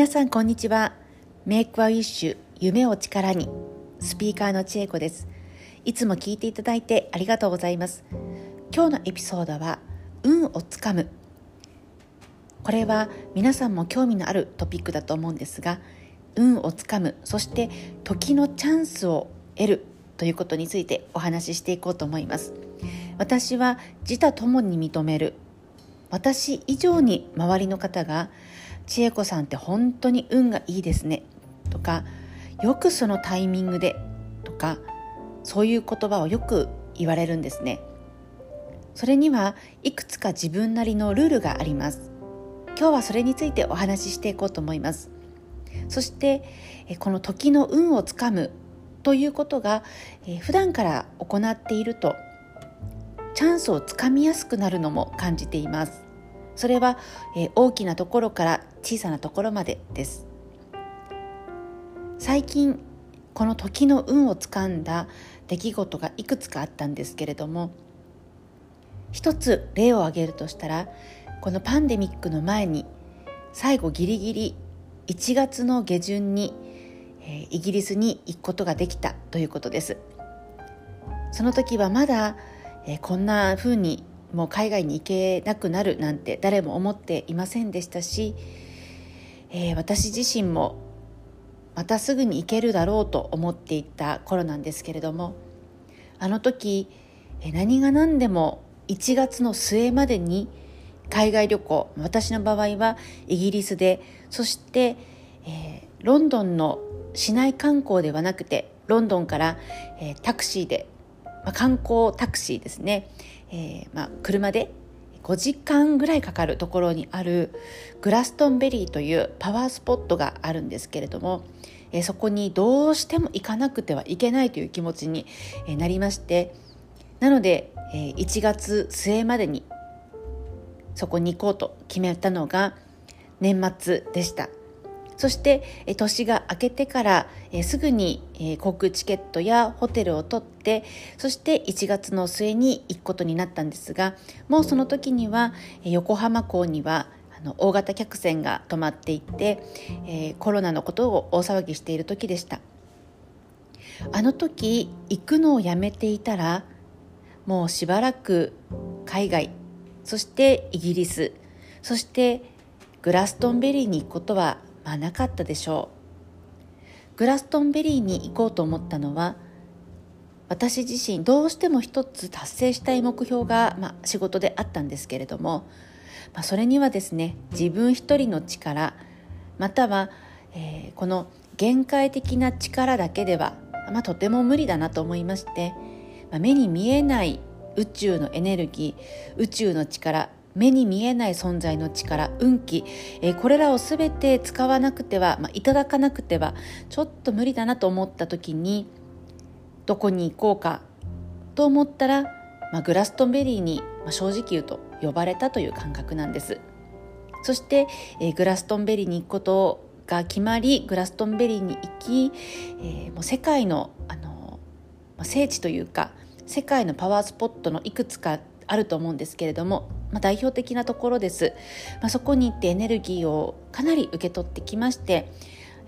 皆さんこんにちは。メイクアウィッシュ夢を力に。スピーカーの千恵子です。いつも聞いていただいてありがとうございます。今日のエピソードは運をつかむ。これは皆さんも興味のあるトピックだと思うんですが運をつかむ。そして時のチャンスを得る。ということについてお話ししていこうと思います。私は自他ともに認める。私以上に周りの方が千恵子さんって本当に運がいいですね。とかよくそのタイミングでとかそういう言葉をよく言われるんですね。それにはいくつか自分なりのルールがあります。今日はそれについてお話ししていこうと思います。そしてこの時の運をつかむということが普段から行っているとチャンスをつかみやすくなるのも感じています。それは、えー、大きなところから小さなところまでです。最近この時の運をつかんだ出来事がいくつかあったんですけれども一つ例を挙げるとしたらこのパンデミックの前に最後ギリギリ1月の下旬に、えー、イギリスに行くことができたということです。その時はまだ、えー、こんな風にもう海外に行けなくなるなんて誰も思っていませんでしたし、えー、私自身もまたすぐに行けるだろうと思っていた頃なんですけれどもあの時何が何でも1月の末までに海外旅行私の場合はイギリスでそして、えー、ロンドンの市内観光ではなくてロンドンから、えー、タクシーで、まあ、観光タクシーですね、えー、まあ、車で5時間ぐらいかかるところにあるグラストンベリーというパワースポットがあるんですけれども、え、そこにどうしても行かなくてはいけないという気持ちになりましてなので、え、1月末までにそこに行こうと決めたのが年末でした。そして年が明けてからすぐに航空チケットやホテルを取ってそして1月の末に行くことになったんですがもうその時には横浜港には大型客船が止まっていてコロナのことを大騒ぎしている時でした。あの時行くのをやめていたらもうしばらく海外そしてイギリスそしてグラストンベリーに行くことはまあ、なかったでしょう。グラストンベリーに行こうと思ったのは私自身どうしても一つ達成したい目標が、まあ、仕事であったんですけれども、まあ、それにはですね自分一人の力または、えー、この限界的な力だけでは、まあ、とても無理だなと思いまして、まあ、目に見えない宇宙のエネルギー宇宙の力目に見えない存在の力運気、えー、これらを全て使わなくては、まあ、いただかなくてはちょっと無理だなと思った時にどこに行こうかと思ったら、まあ、グラストンベリーに、まあ、正直言うと呼ばれたという感覚なんです。そして、えー、グラストンベリーに行くことが決まりグラストンベリーに行き、えー、もう世界のあの、まあ、聖地というか世界のパワースポットのいくつかあると思うんですけれどもまあ、代表的なところです、まあ、そこに行ってエネルギーをかなり受け取ってきまして、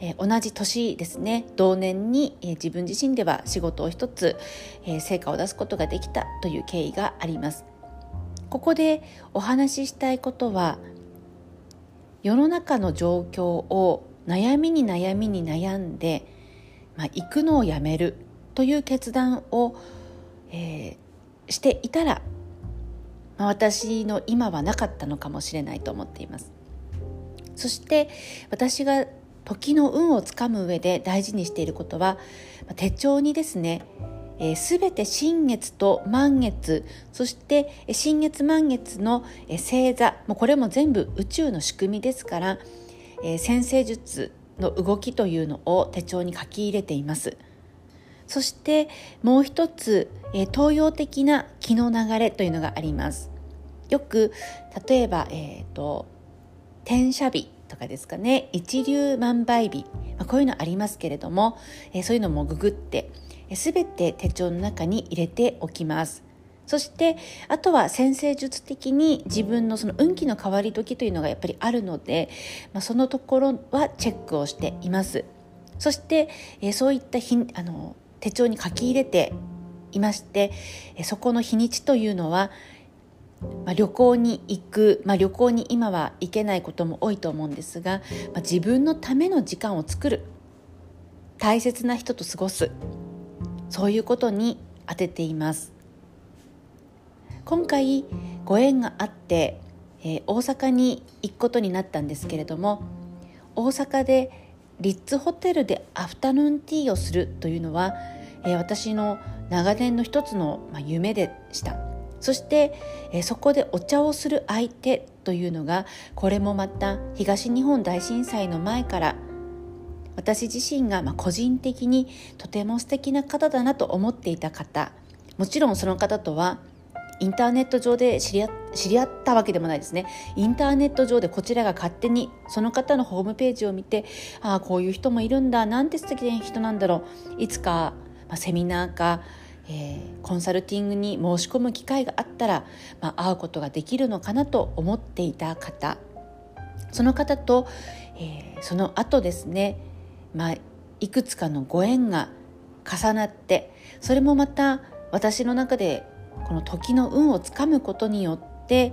えー、同じ年ですね同年に、えー、自分自身では仕事を一つ、えー、成果を出すことができたという経緯があります。ここでお話ししたいことは世の中の状況を悩みに悩みに悩んで、まあ、行くのをやめるという決断を、えー、していたらまあ、私の今はなかったのかもしれないと思っています。そして私が時の運をつかむ上で大事にしていることは手帳にですねすべ、えー、て新月と満月そして新月満月の星座もうこれも全部宇宙の仕組みですから、えー、先生術の動きというのを手帳に書き入れています。そしてもう一つ、えー、東洋的な気の流れというのがあります。よく例えば、えーと、転写日とかですかね。一粒万倍日、まあ、こういうのありますけれども、えー、そういうのもググってすべ、て手帳の中に入れておきます。そしてあとは先生術的に自分のその運気の変わり時というのがやっぱりあるので、まあ、そのところはチェックをしています。そして、え、そういった日あの手帳に書き入れていましてそこの日にちというのは、まあ、旅行に行く、まあ、旅行に今は行けないことも多いと思うんですが、まあ、自分のための時間を作る。大切な人と過ごす。そういうことに当てています。今回ご縁があって、えー、大阪に行くことになったんですけれども大阪でリッツホテルでアフタヌーンティーをするというのは、えー、私の長年の一つの、ま、夢でした。そして、え、そこでお茶をする相手というのがこれもまた東日本大震災の前から私自身が個人的にとても素敵な方だなと思っていた方もちろんその方とはインターネット上で知り合ったわけでもないですね。インターネット上でこちらが勝手にその方のホームページを見てああこういう人もいるんだなんて素敵な人なんだろう。いつか、ま、セミナーか、えー、コンサルティングに申し込む機会があったら、まあ、会うことができるのかなと思っていた方その方と、えー、その後ですね、まあ、いくつかのご縁が重なってそれもまた私の中でこの時の運をつかむことによって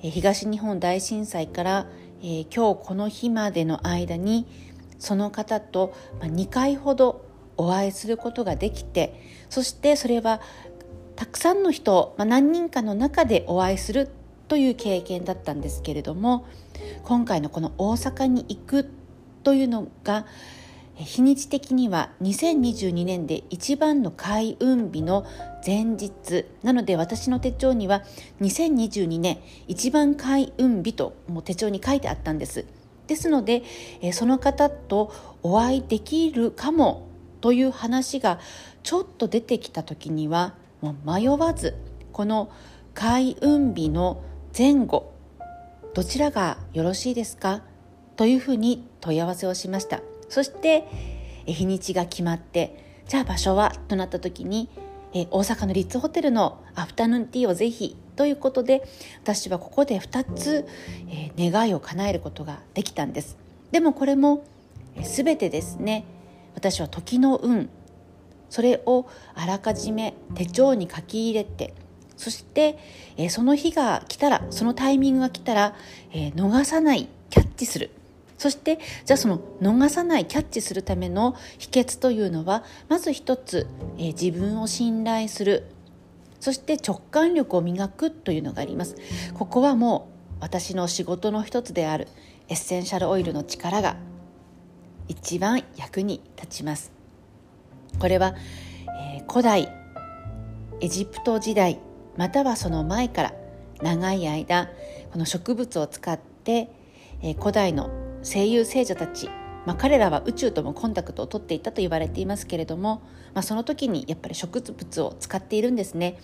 東日本大震災から、えー、今日この日までの間にその方と2回ほどお会いすることができてそしてそれはたくさんの人、まあ、何人かの中でお会いするという経験だったんですけれども今回のこの大阪に行くというのが日にち的には2022年で一番の開運日の前日なので私の手帳には2022年一番開運日ともう手帳に書いてあったんです。ですのでその方とお会いできるかもという話がちょっと出てきた時にはもう迷わずこの開運日の前後どちらがよろしいですか？というふうに問い合わせをしました。そして日にちが決まってじゃあ場所はとなった時に大阪のリッツホテルのアフタヌーンティーをぜひということで私はここで2つ、え願いを叶えることができたんです。でもこれも全てですね私は時の運。それをあらかじめ手帳に書き入れてそして、えその日が来たらそのタイミングが来たら、え逃さないキャッチする。そしてじゃあその逃さないキャッチするための秘訣というのはまず一つ、えー、自分を信頼する。そして直感力を磨くというのがあります。ここはもう私の仕事の一つであるエッセンシャルオイルの力が一番役に立ちます。これは、えー、古代エジプト時代またはその前から長い間この植物を使って、えー、古代の声優聖者たち、まあ、彼らは宇宙ともコンタクトを取っていたと言われていますけれども、まあ、その時にやっぱり植物を使っているんですね。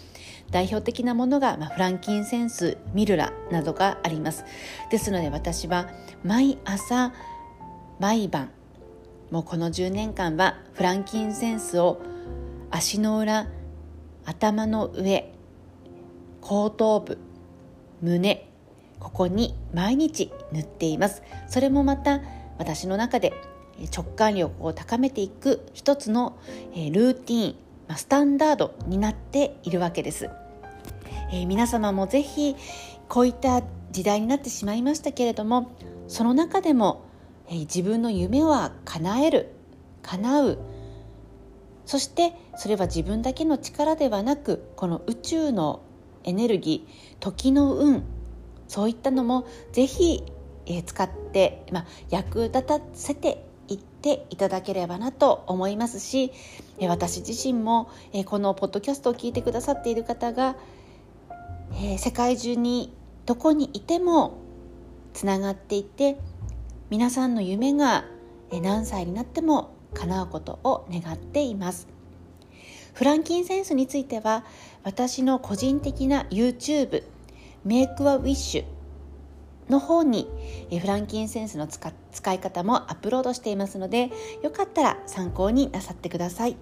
代表的なものが、まあ、フランキンセンスミルラなどがあります。ですので私は毎朝毎晩もうこの10年間はフランキンセンスを足の裏頭の上後頭部胸ここに毎日塗っています。それもまた私の中で直感力を高めていく一つのルーティンスタンダードになっているわけです、えー、皆様もぜひこういった時代になってしまいましたけれどもその中でも、え、自分の夢は叶える叶う。そしてそれは自分だけの力ではなくこの宇宙のエネルギー時の運そういったのもぜひ、え使って、まあ、役立たせていっていただければなと思いますし、え私自身も、えこのポッドキャストを聞いてくださっている方が、え世界中にどこにいてもつながっていて皆さんの夢が何歳になっても叶うことを願っていますフランキンセンスについては私の個人的な YouTube メイクアウィッシュの方にフランキンセンスの使い方もアップロードしていますのでよかったら参考になさってください。